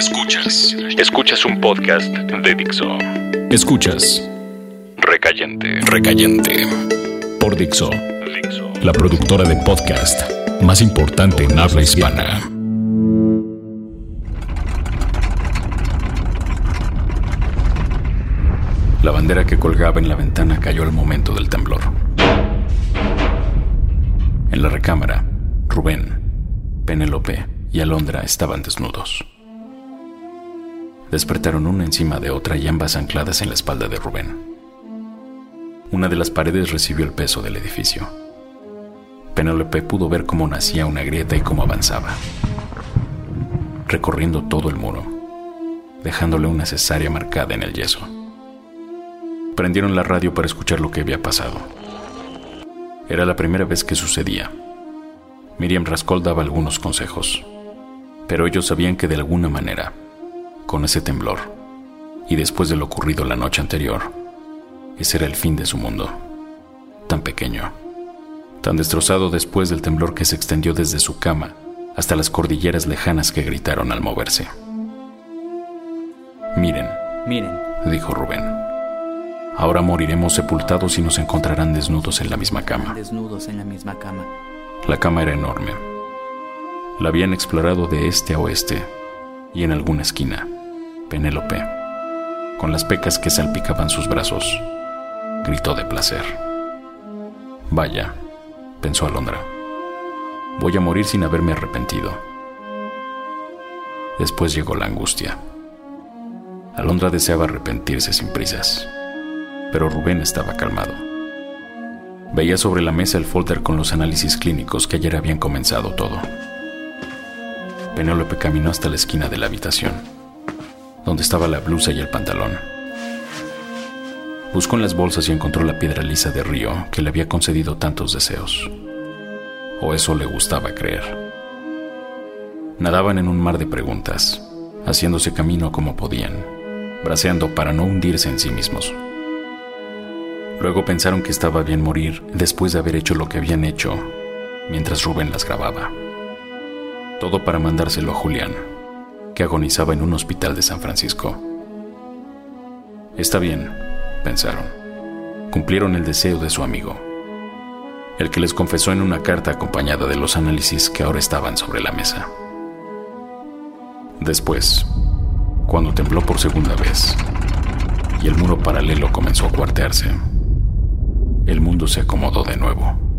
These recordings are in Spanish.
Escuchas. Escuchas un podcast de Dixo. Escuchas. Recayente. Recayente. Por Dixo. La productora de podcast más importante en habla hispana. La bandera que colgaba en la ventana cayó al momento del temblor. En la recámara, Rubén, Penélope y Alondra estaban desnudos. Despertaron una encima de otra y ambas ancladas en la espalda de Rubén. Una de las paredes recibió el peso del edificio. Penélope pudo ver cómo nacía una grieta y cómo avanzaba, recorriendo todo el muro, dejándole una cesárea marcada en el yeso. Prendieron la radio para escuchar lo que había pasado. Era la primera vez que sucedía. Miriam Rascol daba algunos consejos, pero ellos sabían que de alguna manera con ese temblor, y después de lo ocurrido la noche anterior, ese era el fin de su mundo, tan pequeño, tan destrozado después del temblor que se extendió desde su cama hasta las cordilleras lejanas que gritaron al moverse. Miren, miren, dijo Rubén. Ahora moriremos sepultados y nos encontrarán desnudos en la misma cama. Desnudos en la misma cama. La cama era enorme. La habían explorado de este a oeste y en alguna esquina Penélope, con las pecas que salpicaban sus brazos, gritó de placer. Vaya, pensó Alondra, voy a morir sin haberme arrepentido. Después llegó la angustia. Alondra deseaba arrepentirse sin prisas, pero Rubén estaba calmado. Veía sobre la mesa el folder con los análisis clínicos que ayer habían comenzado todo. Penélope caminó hasta la esquina de la habitación donde estaba la blusa y el pantalón. Buscó en las bolsas y encontró la piedra lisa de río que le había concedido tantos deseos. O eso le gustaba creer. Nadaban en un mar de preguntas, haciéndose camino como podían, braceando para no hundirse en sí mismos. Luego pensaron que estaba bien morir después de haber hecho lo que habían hecho mientras Rubén las grababa. Todo para mandárselo a Julián, agonizaba en un hospital de San Francisco. Está bien, pensaron. Cumplieron el deseo de su amigo, el que les confesó en una carta acompañada de los análisis que ahora estaban sobre la mesa. Después, cuando tembló por segunda vez y el muro paralelo comenzó a cuartearse, el mundo se acomodó de nuevo.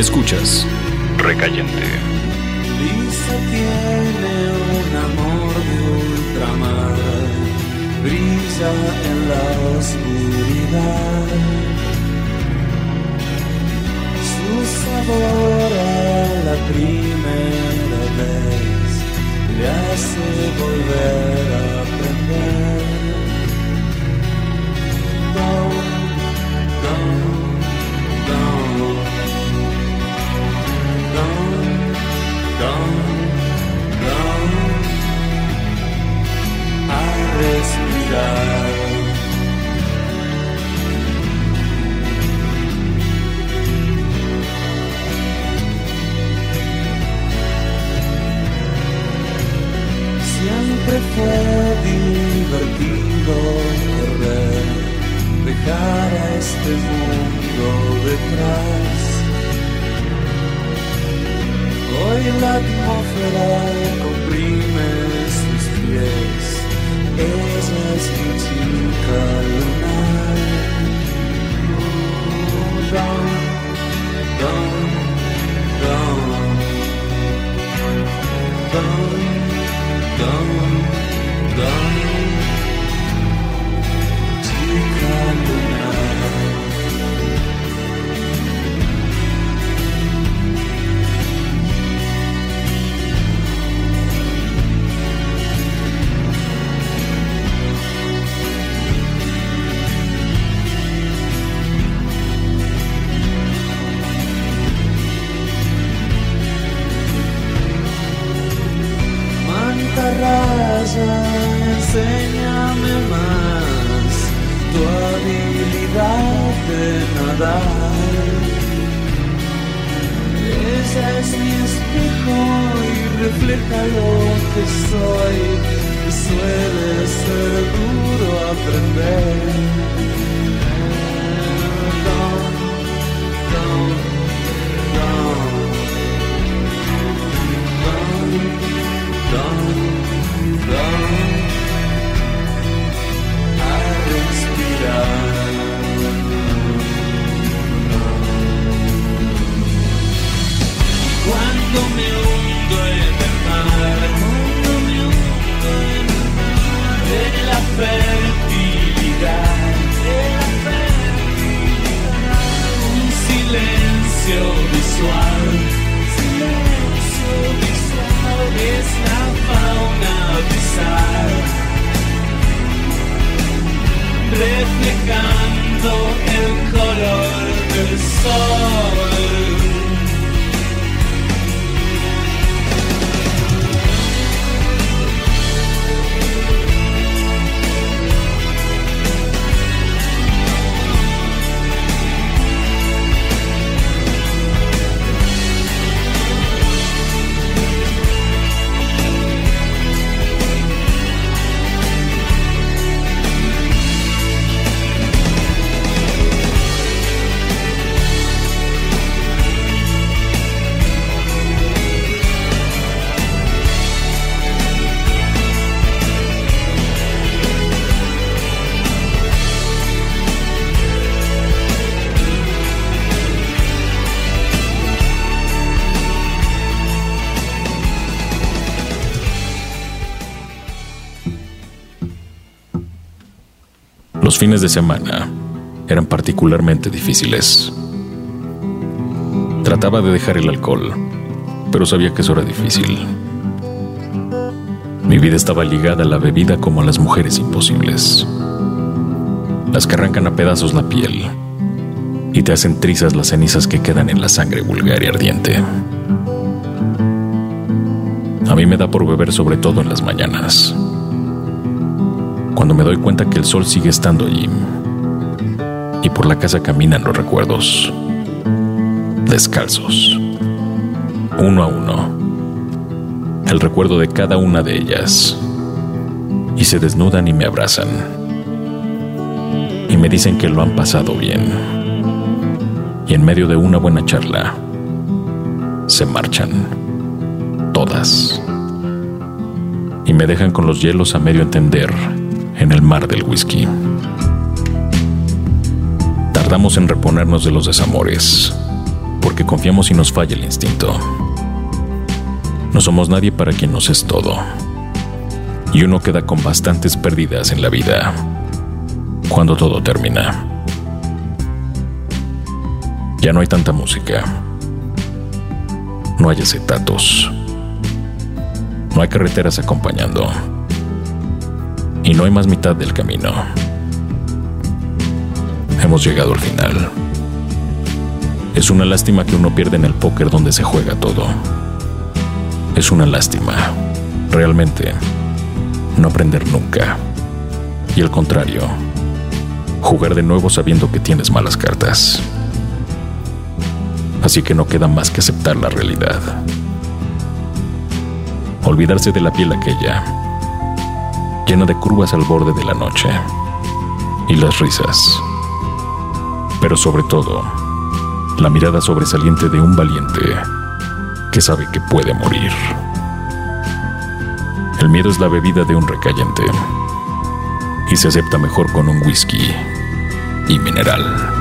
Escuchas Recayente. Lisa tiene un amor de ultramar, brilla en la oscuridad. Su sabor a la primera vez le hace volver soy. Y suele ser duro aprender. Los fines de semana eran particularmente difíciles. Trataba de dejar el alcohol, pero sabía que eso era difícil. Mi vida estaba ligada a la bebida como a las mujeres imposibles. Las que arrancan a pedazos la piel y te hacen trizas las cenizas que quedan en la sangre vulgar y ardiente. A mí me da por beber sobre todo en las mañanas cuando me doy cuenta que el sol sigue estando allí y por la casa caminan los recuerdos, descalzos, uno a uno, el recuerdo de cada una de ellas, y se desnudan y me abrazan, y me dicen que lo han pasado bien, y en medio de una buena charla, se marchan, todas, y me dejan con los hielos a medio entender en el mar del whisky. Tardamos en reponernos de los desamores, porque confiamos y nos falla el instinto. No somos nadie para quien nos es todo. Y uno queda con bastantes pérdidas en la vida cuando todo termina. Ya no hay tanta música. No hay acetatos. No hay carreteras acompañando y no hay más mitad del camino. Hemos llegado al final. Es una lástima que uno pierda en el póker donde se juega todo. Es una lástima, realmente, no aprender nunca. Y al contrario, jugar de nuevo sabiendo que tienes malas cartas. Así que no queda más que aceptar la realidad. Olvidarse de la piel aquella llena de curvas al borde de la noche, y las risas. Pero sobre todo, la mirada sobresaliente de un valiente que sabe que puede morir. El miedo es la bebida de un recayente y se acepta mejor con un whisky y mineral.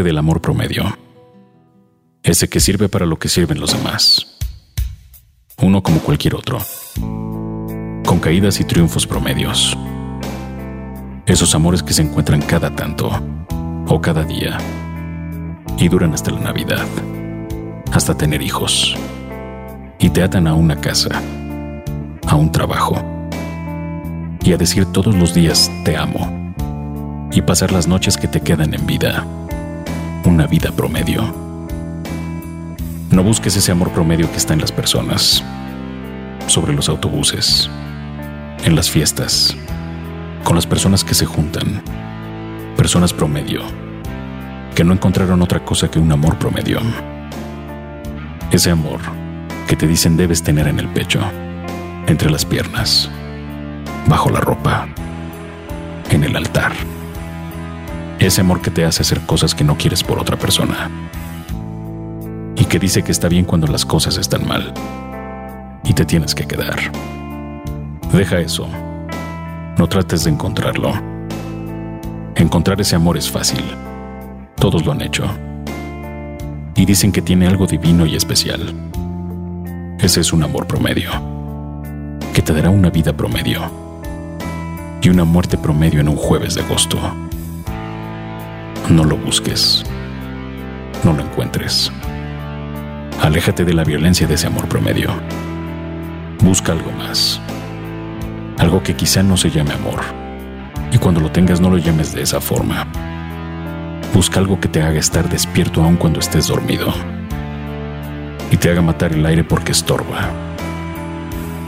Del amor promedio, ese que sirve para lo que sirven los demás. Uno como cualquier otro, con caídas y triunfos promedios. Esos amores que se encuentran cada tanto o cada día y duran hasta la Navidad, hasta tener hijos y te atan a una casa, a un trabajo y a decir todos los días te amo y pasar las noches que te quedan en vida, una vida promedio. No busques ese amor promedio que está en las personas, sobre los autobuses, en las fiestas, con las personas que se juntan, personas promedio, que no encontraron otra cosa que un amor promedio. Ese amor que te dicen debes tener en el pecho, entre las piernas, bajo la ropa, en el altar. Ese amor que te hace hacer cosas que no quieres por otra persona. Y que dice que está bien cuando las cosas están mal. Y te tienes que quedar. Deja eso. No trates de encontrarlo. Encontrar ese amor es fácil. Todos lo han hecho. Y dicen que tiene algo divino y especial. Ese es un amor promedio, que te dará una vida promedio y una muerte promedio en un jueves de agosto. No lo busques, no lo encuentres. Aléjate de la violencia de ese amor promedio. Busca algo más, algo que quizá no se llame amor, y cuando lo tengas no lo llames de esa forma. Busca algo que te haga estar despierto aun cuando estés dormido y te haga matar el aire porque estorba.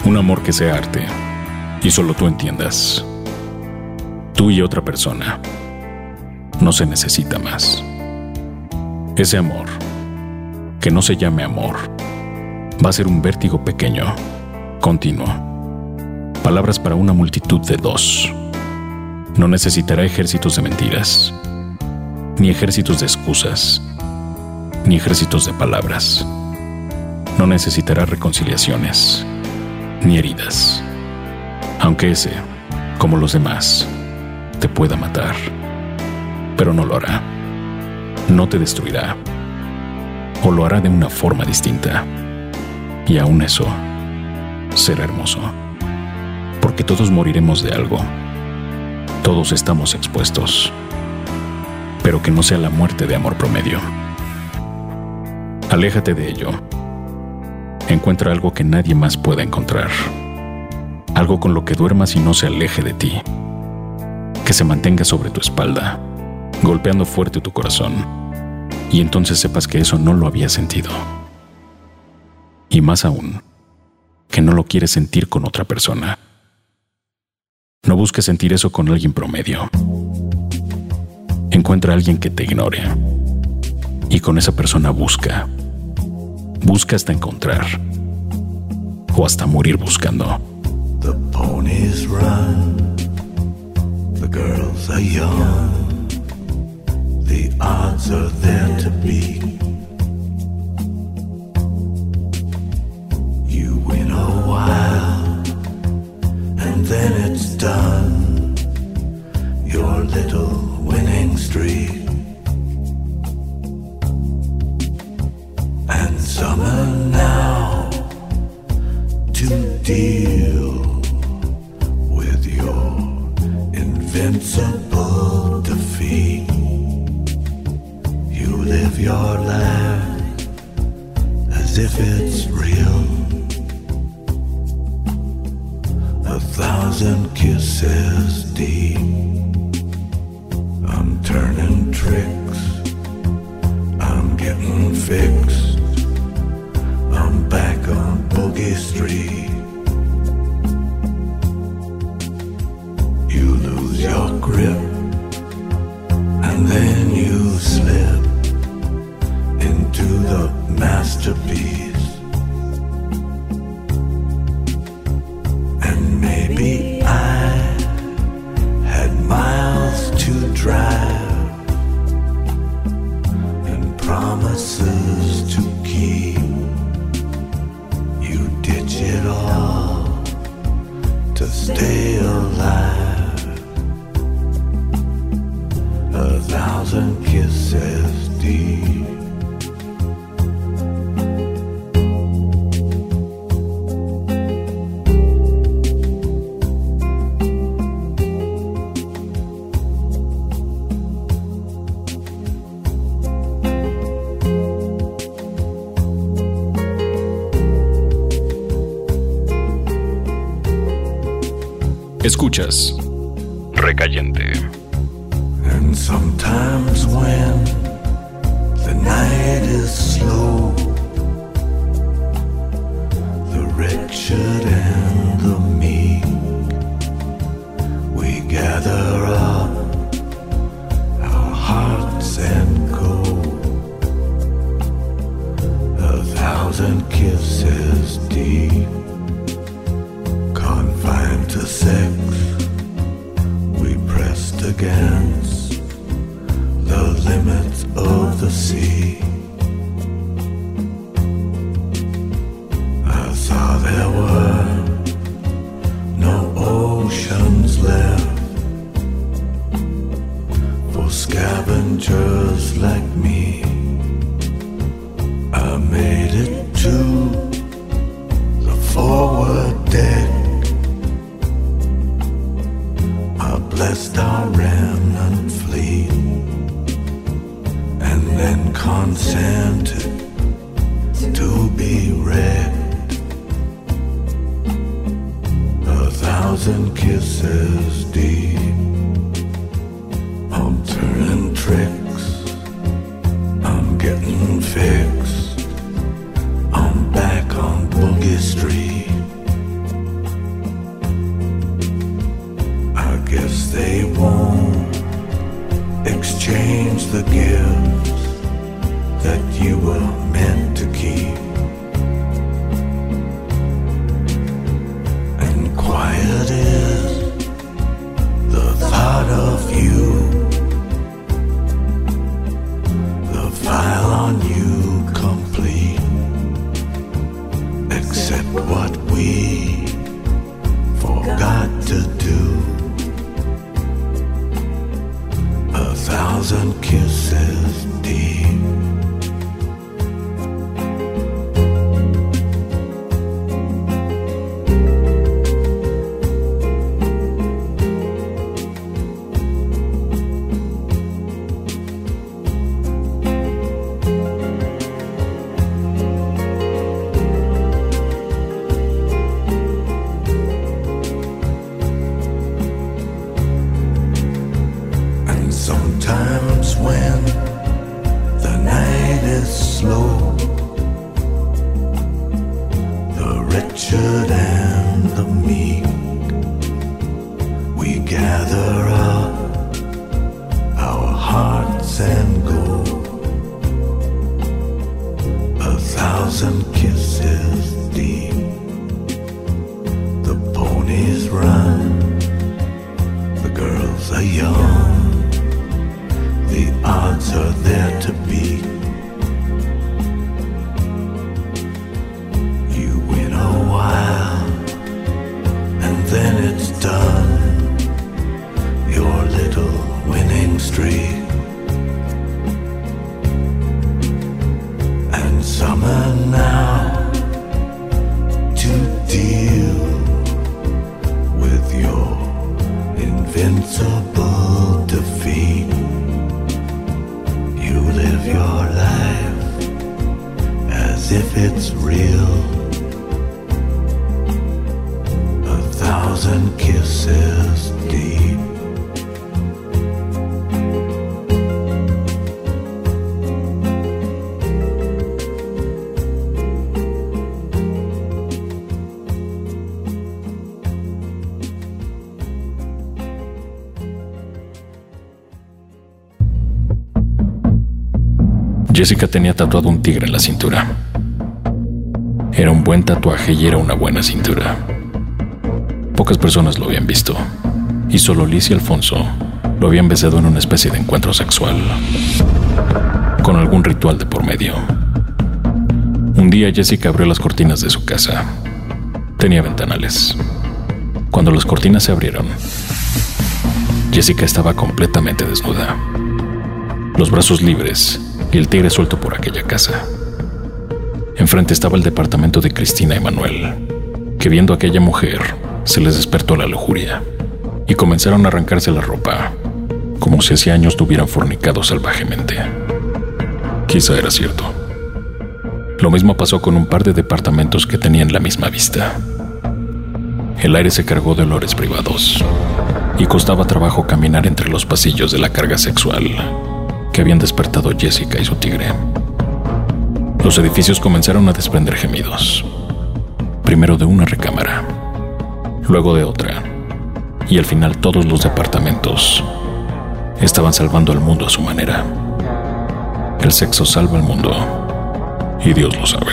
Un amor que sea arte y solo tú entiendas. Tú y otra persona. No se necesita más. Ese amor, que no se llame amor, va a ser un vértigo pequeño, continuo. Palabras para una multitud de dos. No necesitará ejércitos de mentiras, ni ejércitos de excusas, ni ejércitos de palabras no necesitará reconciliaciones ni heridas, aunque ese, como los demás, te pueda matar, pero no lo hará, no te destruirá, o lo hará de una forma distinta, y aún eso será hermoso, porque todos moriremos de algo, todos estamos expuestos, pero que no sea la muerte de amor promedio. Aléjate de ello encuentra algo que nadie más pueda encontrar. Algo con lo que duermas y no se aleje de ti. Que se mantenga sobre tu espalda, golpeando fuerte tu corazón. Y entonces sepas que eso no lo había sentido. Y más aún, que no lo quieres sentir con otra persona. No busques sentir eso con alguien promedio. Encuentra a alguien que te ignore. Y con esa persona busca Busca hasta encontrar o hasta morir buscando. The ponies run, the girls are young, the odds are there to beat. You win a while, and then it's done. Your little winning streak. And summer now to deal Escuchas Recayente. And sometimes when the night is slow, the wretched and the meek, we gather Jessica tenía tatuado un tigre en la cintura. Era un buen tatuaje y era una buena cintura. Pocas personas lo habían visto, y solo Liz y Alfonso lo habían besado en una especie de encuentro sexual, con algún ritual de por medio. Un día Jessica abrió las cortinas de su casa. Tenía ventanales. Cuando las cortinas se abrieron, Jessica estaba completamente desnuda, los brazos libres y el tigre suelto por aquella casa. Enfrente estaba el departamento de Cristina y Manuel, que viendo a aquella mujer se les despertó la lujuria y comenzaron a arrancarse la ropa, como si hacía años tuvieran fornicado salvajemente. Quizá era cierto. Lo mismo pasó con un par de departamentos que tenían la misma vista. El aire se cargó de olores privados y costaba trabajo caminar entre los pasillos de la carga sexual que habían despertado Jessica y su tigre. Los edificios comenzaron a desprender gemidos, primero de una recámara, luego de otra, y al final todos los departamentos estaban salvando al mundo a su manera. El sexo salva al mundo, y Dios lo sabe.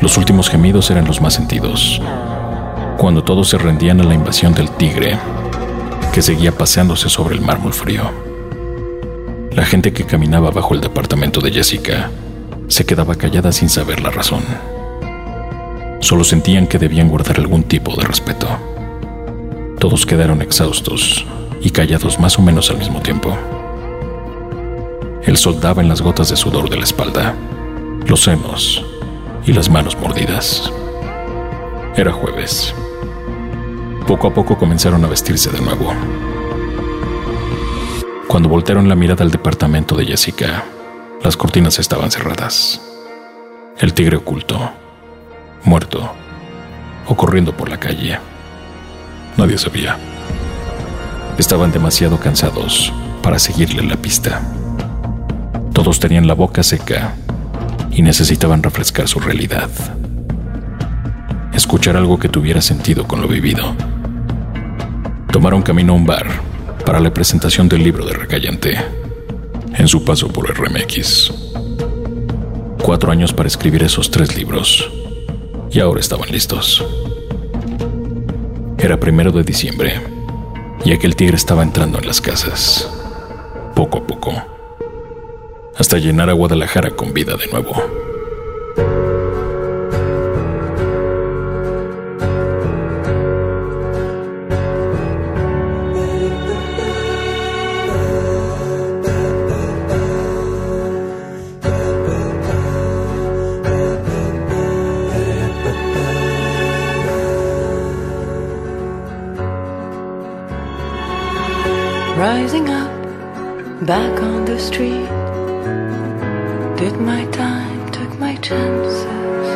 Los últimos gemidos eran los más sentidos, cuando todos se rendían a la invasión del tigre, que seguía paseándose sobre el mármol frío. La gente que caminaba bajo el departamento de Jessica se quedaba callada sin saber la razón. Solo sentían que debían guardar algún tipo de respeto. Todos quedaron exhaustos y callados más o menos al mismo tiempo. El sol daba en las gotas de sudor de la espalda, los senos y las manos mordidas. Era jueves. Poco a poco comenzaron a vestirse de nuevo. Cuando voltearon la mirada al departamento de Jessica, las cortinas estaban cerradas. El tigre oculto, muerto o corriendo por la calle. Nadie sabía. Estaban demasiado cansados para seguirle la pista. Todos tenían la boca seca y necesitaban refrescar su realidad. Escuchar algo que tuviera sentido con lo vivido. Tomaron camino a un bar para la presentación del libro de Recallante en su paso por RMX. Cuatro años para escribir esos tres libros y ahora estaban listos. Era primero de diciembre y aquel tigre estaba entrando en las casas, poco a poco, hasta llenar a Guadalajara con vida de nuevo. Rising up, back on the street. Did my time, took my chances.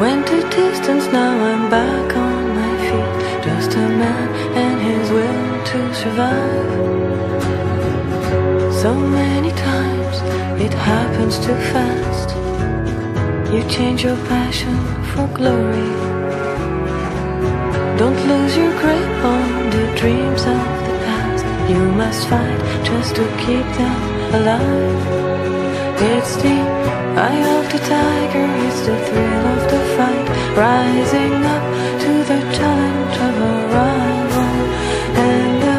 Went a distance, now I'm back on my feet. Just a man and his will to survive. So many times it happens too fast. You change your passion for glory. Don't lose your grip on the dreams of the past. You must fight just to keep them alive. It's the eye of the tiger, it's the thrill of the fight. Rising up to the challenge of a rival. And the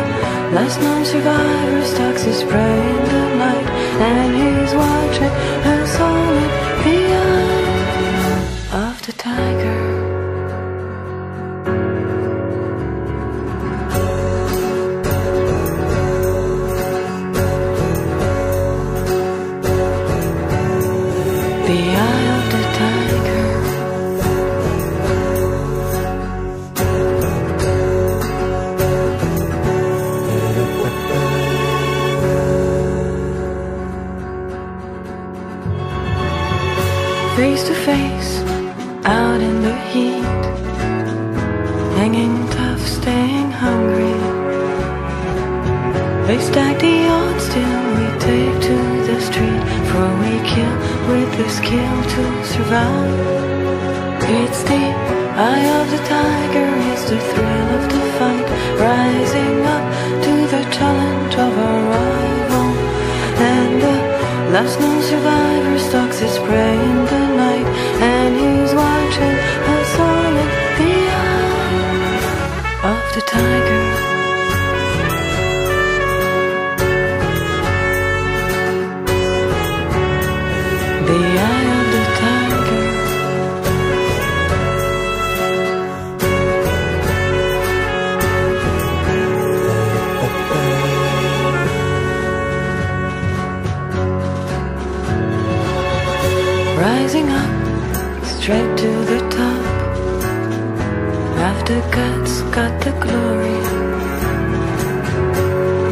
last known survivor stalks his prey in the night. And he's watching Up to the challenge of a rival And the last known survivor stalks his prey in the night Guts, got the glory.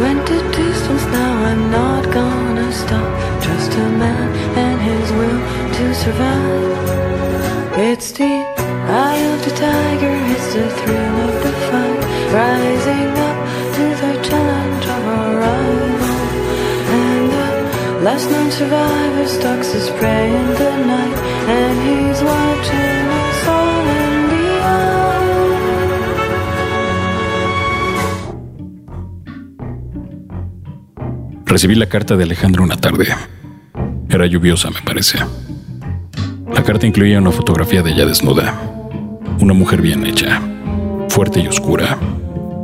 Went a distance, now I'm not gonna stop. Just a man and his will to survive. It's the eye of the tiger it's the thrill of the fight, rising up to the challenge of a rival. And the last known survivor stalks his prey in the night, and he's Recibí la carta de Alejandra una tarde. Era lluviosa, me parece. La carta incluía una fotografía de ella desnuda. Una mujer bien hecha, fuerte y oscura,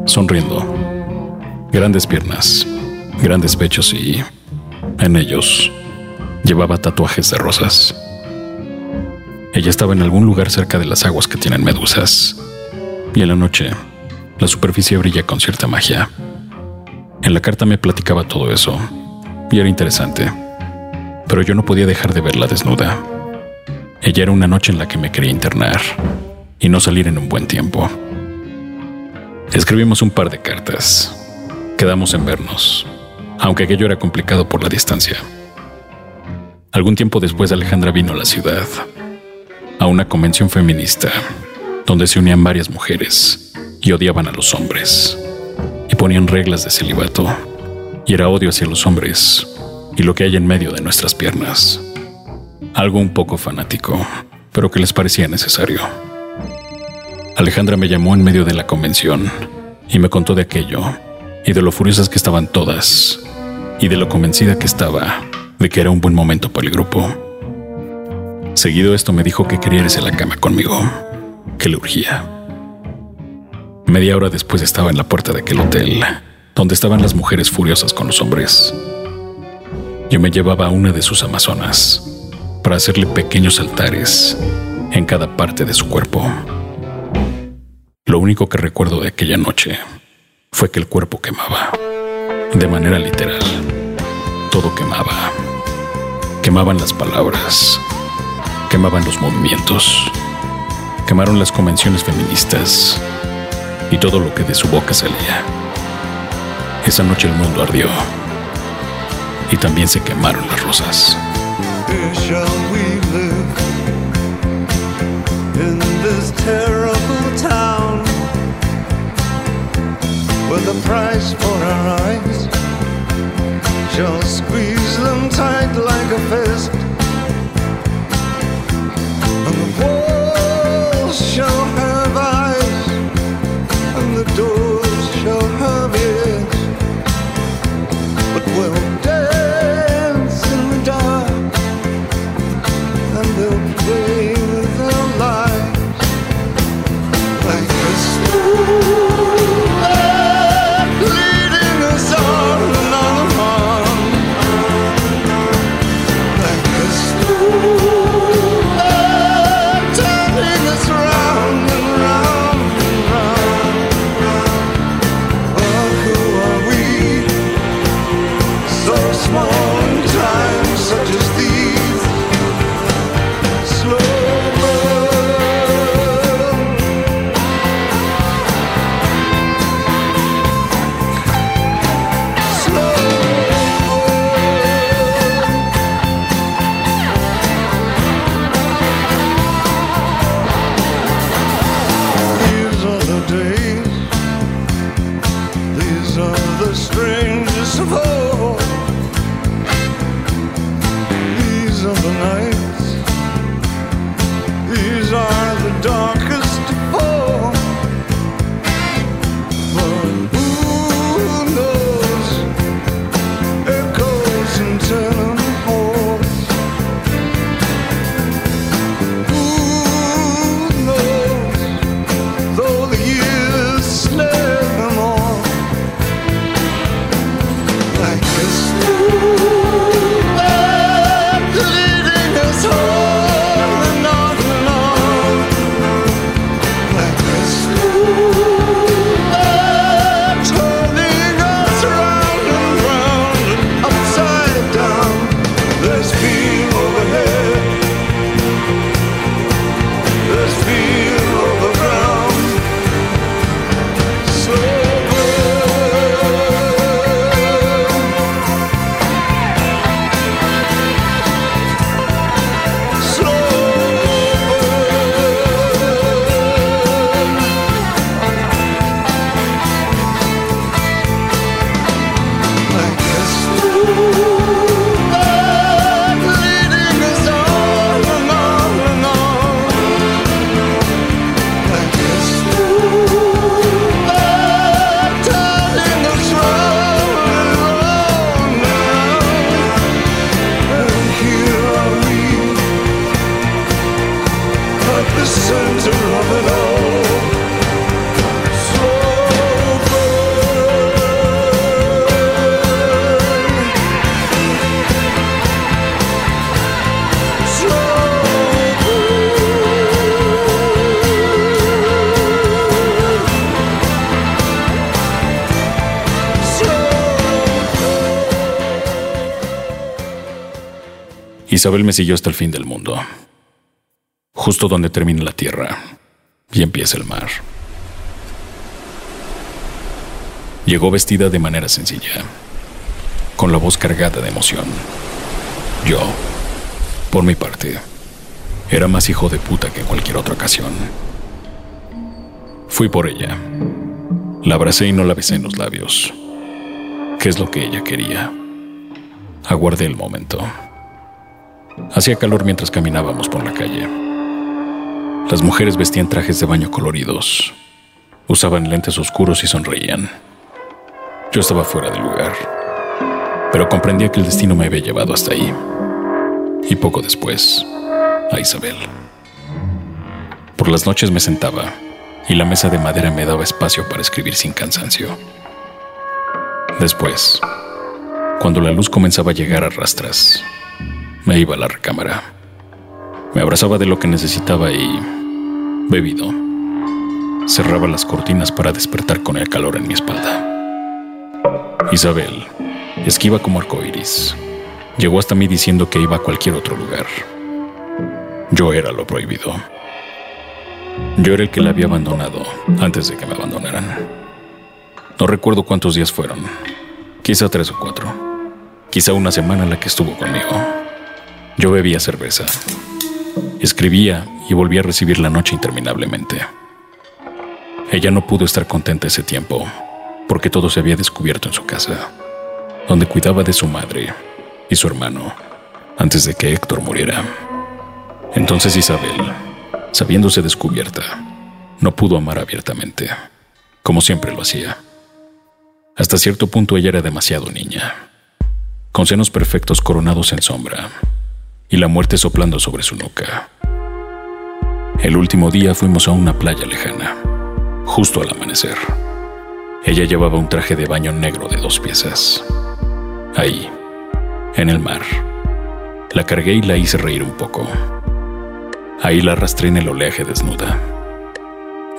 sonriendo. Grandes piernas, grandes pechos y, en ellos, llevaba tatuajes de rosas. Ella estaba en algún lugar cerca de las aguas que tienen medusas. Y en la noche, la superficie brilla con cierta magia. En la carta me platicaba todo eso, y era interesante pero yo no podía dejar de verla desnuda. Ella era una noche en la que me quería internar y no salir en un buen tiempo. Escribimos un par de cartas. Quedamos en vernos, aunque aquello era complicado por la distancia. Algún tiempo después Alejandra vino a la ciudad, a una convención feminista, donde se unían varias mujeres y odiaban a los hombres, y ponían reglas de celibato, y era odio hacia los hombres, y lo que hay en medio de nuestras piernas. Algo un poco fanático, pero que les parecía necesario. Alejandra me llamó en medio de la convención y me contó de aquello y de lo furiosas que estaban todas y de lo convencida que estaba de que era un buen momento para el grupo. Seguido esto me dijo que quería irse a la cama conmigo, que le urgía. Media hora después estaba en la puerta de aquel hotel, donde estaban las mujeres furiosas con los hombres. Yo me llevaba a una de sus amazonas para hacerle pequeños altares en cada parte de su cuerpo. Lo único que recuerdo de aquella noche fue que el cuerpo quemaba, de manera literal. Todo quemaba. Quemaban las palabras, quemaban los movimientos, quemaron las convenciones feministas y todo lo que de su boca salía. Esa noche el mundo ardió y también se quemaron las rosas. Shall squeeze them tight like a fist Isabel me siguió hasta el fin del mundo, justo donde termina la tierra y empieza el mar. Llegó vestida de manera sencilla, con la voz cargada de emoción. Yo, por mi parte, era más hijo de puta que en cualquier otra ocasión. Fui por ella. La abracé y no la besé en los labios. ¿Qué es lo que ella quería? Aguardé el momento. Hacía calor mientras caminábamos por la calle. Las mujeres vestían trajes de baño coloridos, usaban lentes oscuros y sonreían. Yo estaba fuera del lugar, pero comprendía que el destino me había llevado hasta ahí. Y poco después, a Isabel. Por las noches me sentaba y la mesa de madera me daba espacio para escribir sin cansancio. Después, cuando la luz comenzaba a llegar a rastras, me iba a la recámara. Me abrazaba de lo que necesitaba y, bebido, cerraba las cortinas para despertar con el calor en mi espalda. Isabel, esquiva como arcoíris, llegó hasta mí diciendo que iba a cualquier otro lugar. Yo era lo prohibido. Yo era el que la había abandonado antes de que me abandonaran. No recuerdo cuántos días fueron, quizá tres o cuatro, quizá una semana la que estuvo conmigo. Yo bebía cerveza, escribía y volvía a recibir la noche interminablemente. Ella no pudo estar contenta ese tiempo, porque todo se había descubierto en su casa, donde cuidaba de su madre y su hermano antes de que Héctor muriera. Entonces Isabel, sabiéndose descubierta, no pudo amar abiertamente, como siempre lo hacía. Hasta cierto punto ella era demasiado niña, con senos perfectos coronados en sombra y la muerte soplando sobre su nuca. El último día fuimos a una playa lejana, justo al amanecer. Ella llevaba un traje de baño negro de dos piezas. Ahí, en el mar, la cargué y la hice reír un poco. Ahí la arrastré en el oleaje desnuda,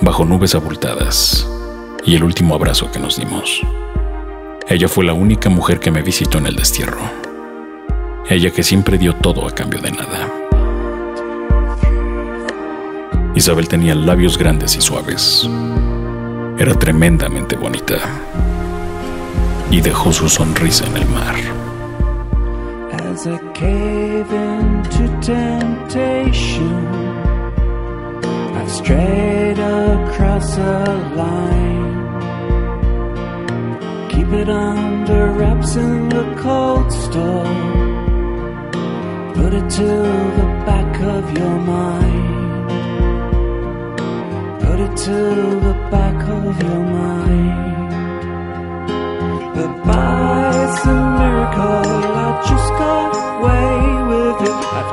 bajo nubes abultadas, y el último abrazo que nos dimos. Ella fue la única mujer que me visitó en el destierro. Ella que siempre dio todo a cambio de nada. Isabel tenía labios grandes y suaves. Era tremendamente bonita. Y dejó su sonrisa en el mar. as I cave into temptation. I've strayed across a line. Keep it under wraps in the cold store. Put it to the back of your mind. Put it to the back of your mind. But by some miracle, I just got away with it. I've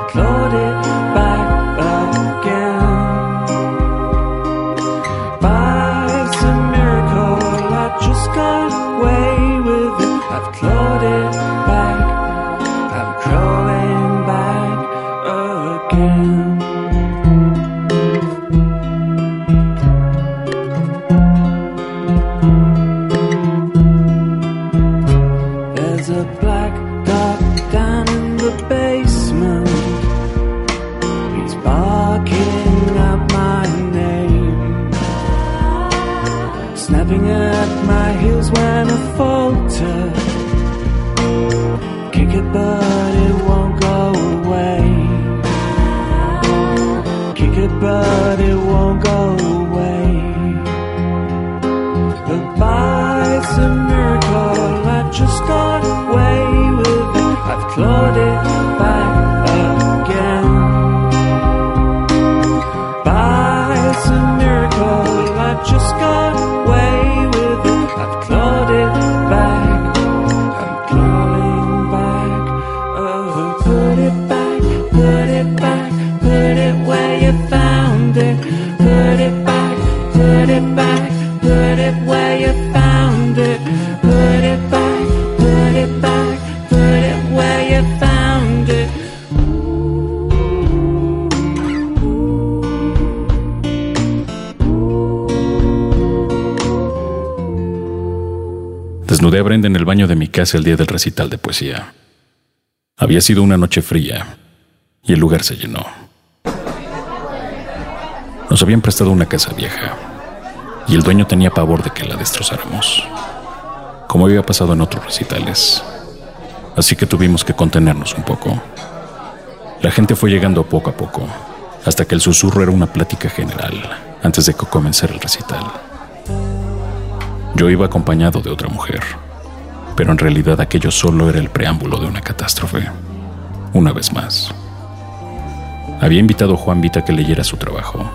Snapping at my heels when I falter. Kick it, but it Brenda en el baño de mi casa el día del recital de poesía. Había sido una noche fría y el lugar se llenó. Nos habían prestado una casa vieja y el dueño tenía pavor de que la destrozáramos, como había pasado en otros recitales. Así que tuvimos que contenernos un poco. La gente fue llegando poco a poco, hasta que el susurro era una plática general antes de que comenzara el recital. Yo iba acompañado de otra mujer, pero en realidad aquello solo era el preámbulo de una catástrofe. Una vez más. Había invitado a Juan Vita que leyera su trabajo,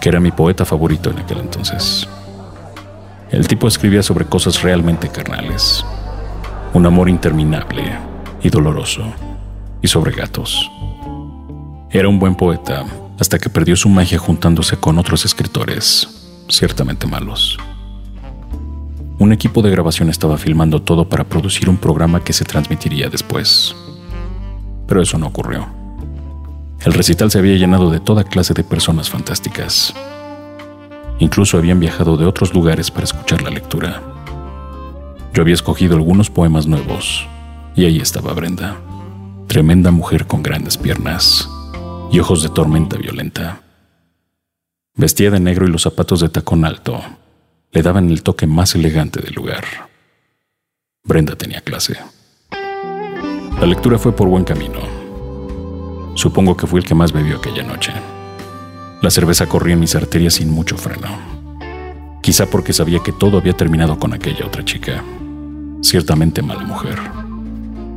que era mi poeta favorito en aquel entonces. El tipo escribía sobre cosas realmente carnales, un amor interminable y doloroso, y sobre gatos. Era un buen poeta hasta que perdió su magia juntándose con otros escritores, ciertamente malos. Un equipo de grabación estaba filmando todo para producir un programa que se transmitiría después. Pero eso no ocurrió. El recital se había llenado de toda clase de personas fantásticas. Incluso habían viajado de otros lugares para escuchar la lectura. Yo había escogido algunos poemas nuevos, y ahí estaba Brenda, tremenda mujer con grandes piernas y ojos de tormenta violenta. Vestía de negro y los zapatos de tacón alto le daban el toque más elegante del lugar. Brenda tenía clase. La lectura fue por buen camino Supongo que fui el que más bebió aquella noche. La cerveza corría en mis arterias sin mucho freno. Quizá porque sabía que todo había terminado con aquella otra chica. Ciertamente mala mujer.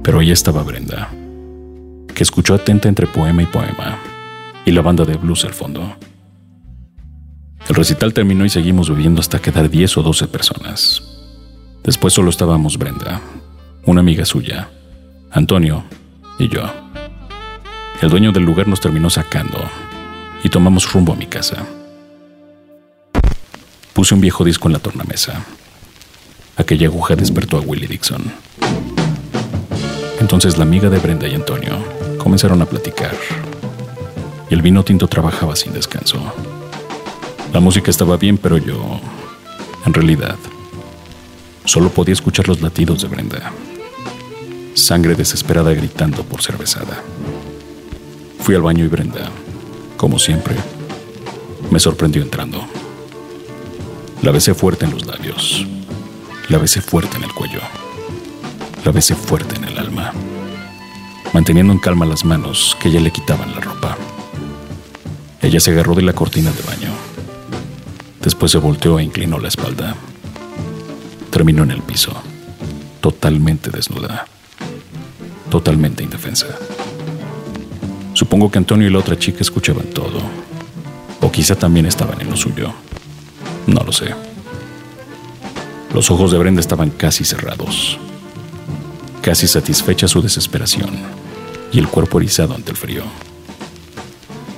Pero ahí estaba Brenda, que escuchó atenta entre poema y poema, y la banda de blues al fondo. El recital terminó y seguimos bebiendo hasta quedar 10 o 12 personas. Después solo estábamos Brenda, una amiga suya, Antonio y yo. El dueño del lugar nos terminó sacando y tomamos rumbo a mi casa. Puse un viejo disco en la tornamesa. Aquella aguja despertó a Willie Dixon. Entonces la amiga de Brenda y Antonio comenzaron a platicar. Y el vino tinto trabajaba sin descanso. La música estaba bien, pero yo, en realidad, solo podía escuchar los latidos de Brenda. Sangre desesperada gritando por cervezada. Fui al baño y Brenda, como siempre, me sorprendió entrando. La besé fuerte en los labios, la besé fuerte en el cuello, la besé fuerte en el alma, manteniendo en calma las manos que ya le quitaban la ropa. Ella se agarró de la cortina de baño. Después se volteó e inclinó la espalda. Terminó en el piso, totalmente desnuda, totalmente indefensa. Supongo que Antonio y la otra chica escuchaban todo. O quizá también estaban en lo suyo. No lo sé. Los ojos de Brenda estaban casi cerrados. Casi satisfecha su desesperación y el cuerpo erizado ante el frío.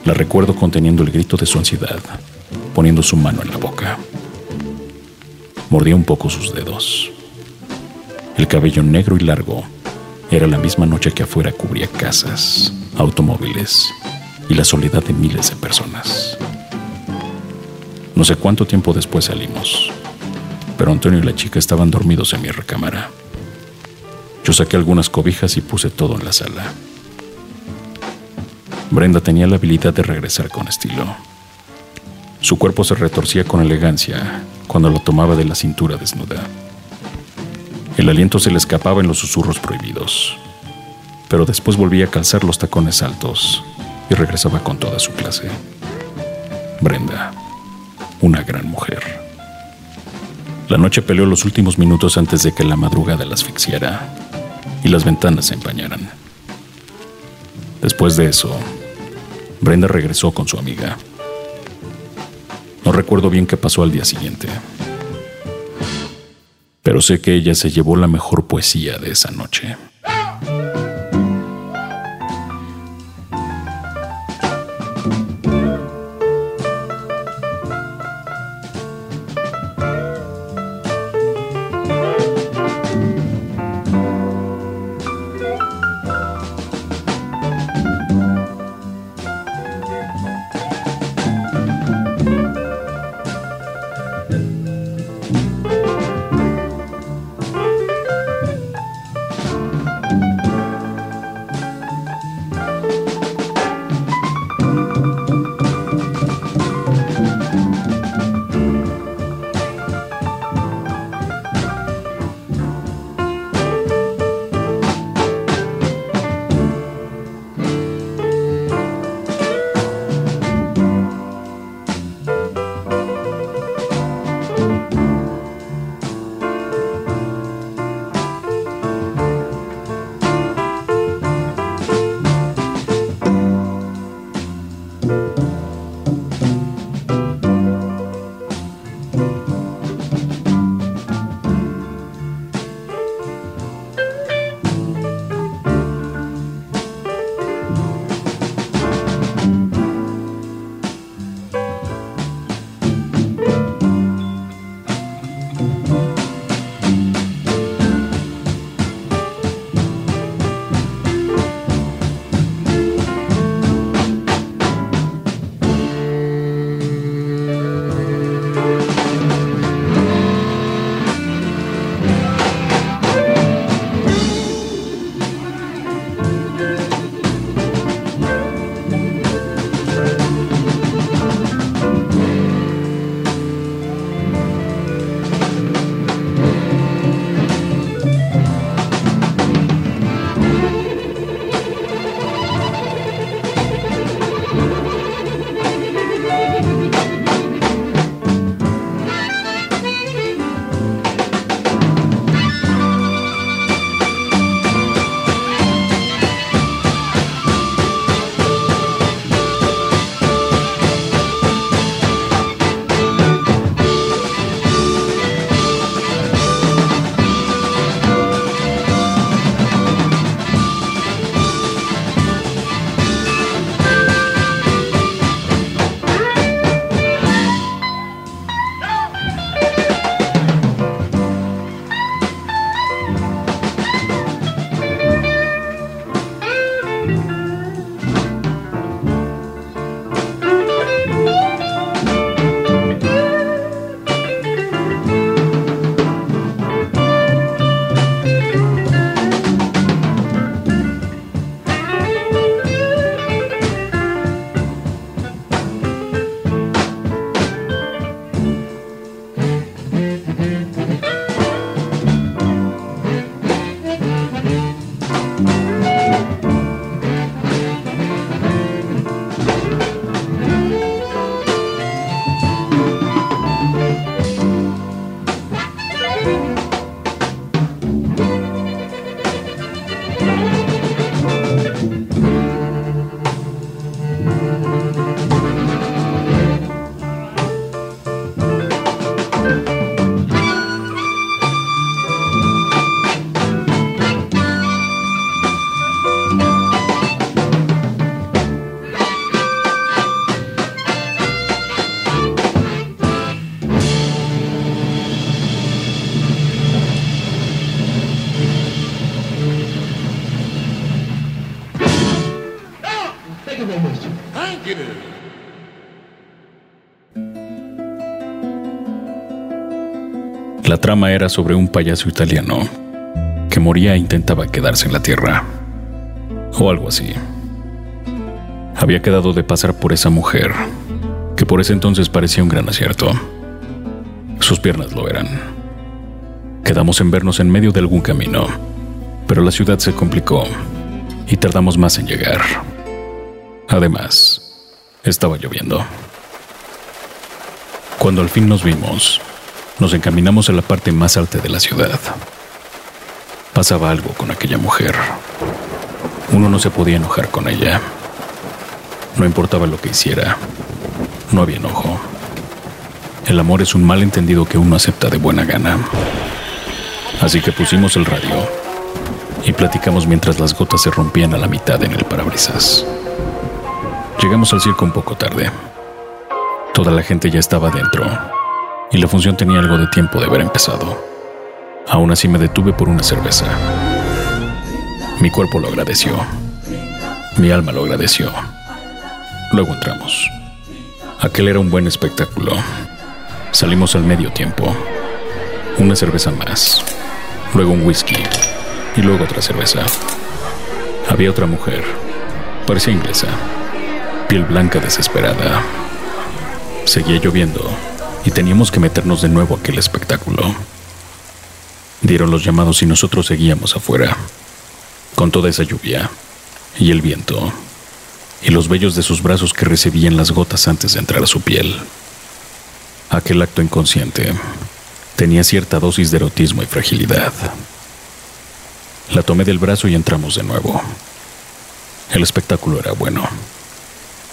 La recuerdo conteniendo el grito de su ansiedad, poniendo su mano en la boca. Mordía un poco sus dedos. El cabello negro y largo era la misma noche que afuera cubría casas, automóviles y la soledad de miles de personas. No sé cuánto tiempo después salimos, pero Antonio y la chica estaban dormidos en mi recámara. Yo saqué algunas cobijas y puse todo en la sala. Brenda tenía la habilidad de regresar con estilo. Su cuerpo se retorcía con elegancia cuando lo tomaba de la cintura desnuda. El aliento se le escapaba en los susurros prohibidos pero después volvía a calzar los tacones altos y regresaba con toda su clase. Brenda, una gran mujer. La noche peleó los últimos minutos antes de que la madrugada la asfixiara y las ventanas se empañaran. Después de eso, Brenda regresó con su amiga. No recuerdo bien qué pasó al día siguiente, pero sé que ella se llevó la mejor poesía de esa noche. Trama era sobre un payaso italiano que moría e intentaba quedarse en la tierra. O algo así. Había quedado de pasar por esa mujer, que por ese entonces parecía un gran acierto. Sus piernas lo eran. Quedamos en vernos en medio de algún camino, pero la ciudad se complicó y tardamos más en llegar. Además, estaba lloviendo. Cuando al fin nos vimos, nos encaminamos a la parte más alta de la ciudad. Pasaba algo con aquella mujer. Uno no se podía enojar con ella. No importaba lo que hiciera. No había enojo. El amor es un malentendido que uno acepta de buena gana. Así que pusimos el radio y platicamos mientras las gotas se rompían a la mitad en el parabrisas. Llegamos al circo un poco tarde. Toda la gente ya estaba dentro y la función tenía algo de tiempo de haber empezado. Aún así me detuve por una cerveza. Mi cuerpo lo agradeció. Mi alma lo agradeció. Luego entramos. Aquel era un buen espectáculo. Salimos al medio tiempo. Una cerveza más. Luego un whisky. Y luego otra cerveza. Había otra mujer. Parecía inglesa. Piel blanca desesperada. Seguía lloviendo y teníamos que meternos de nuevo a aquel espectáculo. Dieron los llamados y nosotros seguíamos afuera, con toda esa lluvia y el viento, y los vellos de sus brazos que recibían las gotas antes de entrar a su piel. Aquel acto inconsciente tenía cierta dosis de erotismo y fragilidad. La tomé del brazo y entramos de nuevo. El espectáculo era bueno.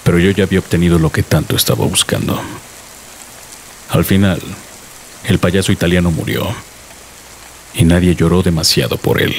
Pero yo ya había obtenido lo que tanto estaba buscando. Al final, el payaso italiano murió y nadie lloró demasiado por él.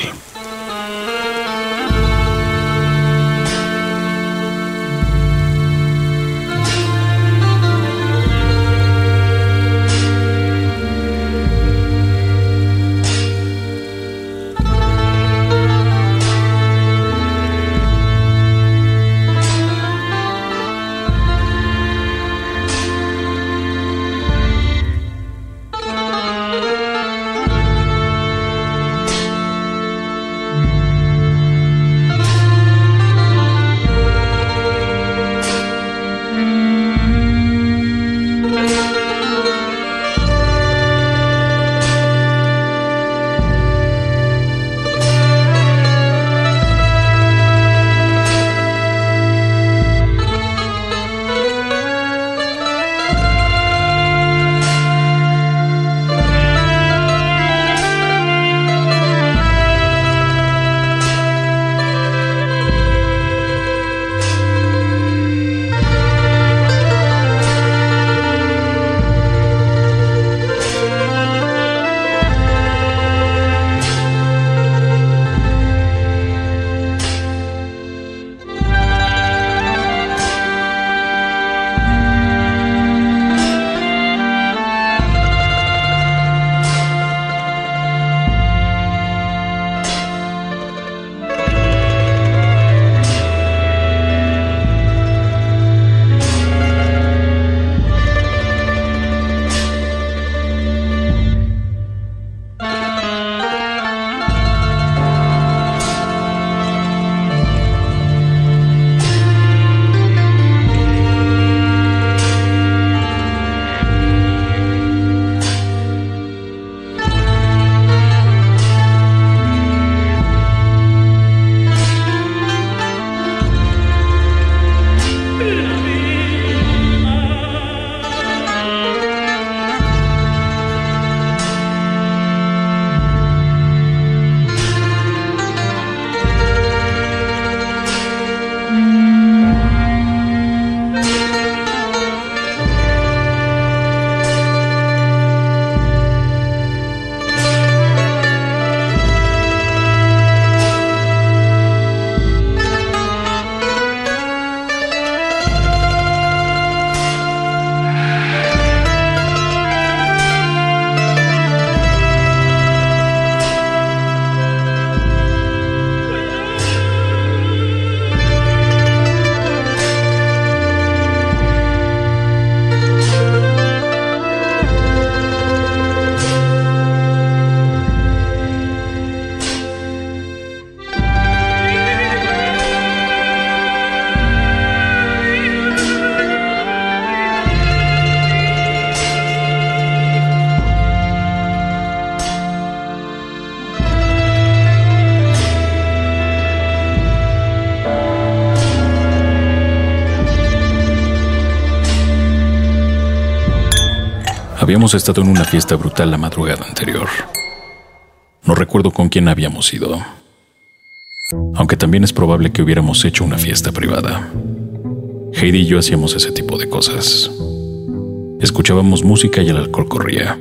Habíamos estado en una fiesta brutal la madrugada anterior. No recuerdo con quién habíamos ido. Aunque también es probable que hubiéramos hecho una fiesta privada. Heidi y yo hacíamos ese tipo de cosas. Escuchábamos música y el alcohol corría.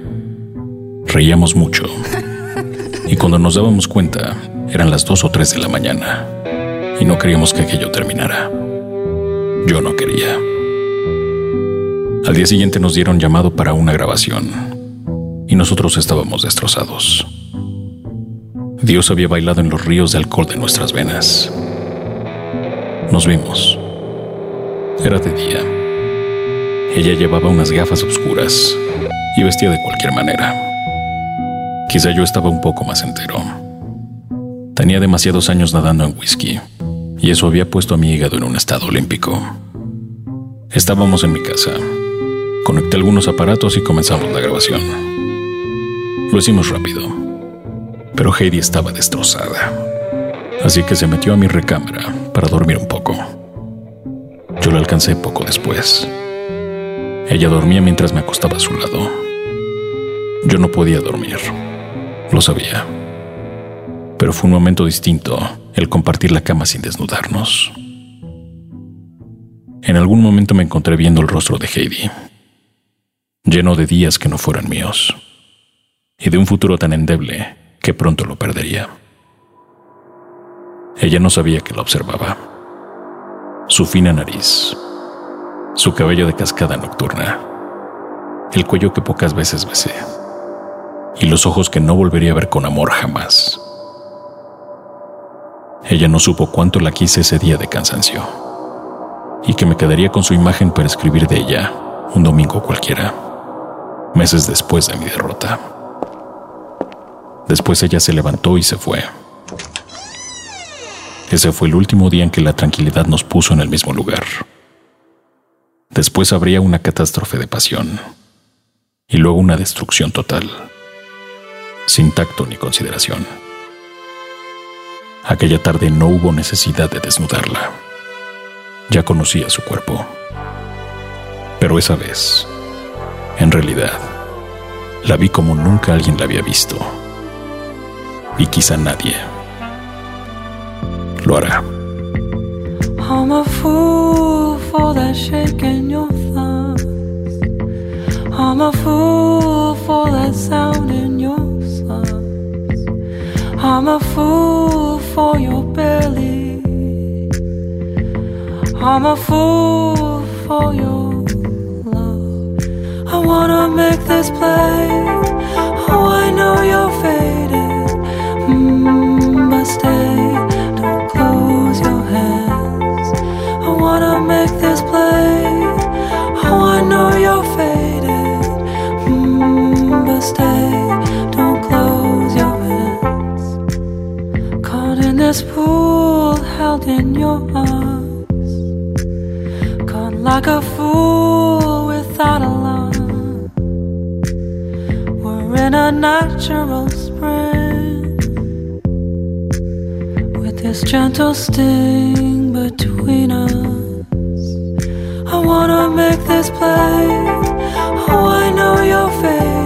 Reíamos mucho. Y cuando nos dábamos cuenta, eran las dos o tres de la mañana. Y no queríamos que aquello terminara. Yo no quería. Al día siguiente nos dieron llamado para una grabación y nosotros estábamos destrozados. Dios había bailado en los ríos de alcohol de nuestras venas. Nos vimos. Era de día. Ella llevaba unas gafas oscuras y vestía de cualquier manera. Quizá yo estaba un poco más entero. Tenía demasiados años nadando en whisky y eso había puesto a mi hígado en un estado olímpico. Estábamos en mi casa Conecté algunos aparatos y comenzamos la grabación. Lo hicimos rápido, pero Heidi estaba destrozada, así que se metió a mi recámara para dormir un poco. Yo la alcancé poco después. Ella dormía mientras me acostaba a su lado. Yo no podía dormir, lo sabía. Pero fue un momento distinto el compartir la cama sin desnudarnos. En algún momento me encontré viendo el rostro de Heidi, lleno de días que no fueran míos, y de un futuro tan endeble que pronto lo perdería. Ella no sabía que la observaba. Su fina nariz, su cabello de cascada nocturna, el cuello que pocas veces besé, y los ojos que no volvería a ver con amor jamás. Ella no supo cuánto la quise ese día de cansancio, y que me quedaría con su imagen para escribir de ella un domingo cualquiera, meses después de mi derrota. Después ella se levantó y se fue. Ese fue el último día en que la tranquilidad nos puso en el mismo lugar. Después habría una catástrofe de pasión y luego una destrucción total, sin tacto ni consideración. Aquella tarde no hubo necesidad de desnudarla. Ya conocía su cuerpo. Pero esa vez, en realidad, la vi como nunca alguien la había visto. Y quizá nadie lo hará. I'm a fool for that shake in your thighs. I'm a fool for that sound in your sighs. I'm a fool for your belly. I'm a fool for your. I wanna make this play. Oh, I know you're faded. Mm, but stay, don't close your hands. I wanna make this play. Oh, I know you're faded. Mm, but stay, don't close your hands. Caught in this pool, held in your arms. Caught like a fool without a in a natural spring with this gentle sting between us. I wanna make this play. Oh, I know you're faded,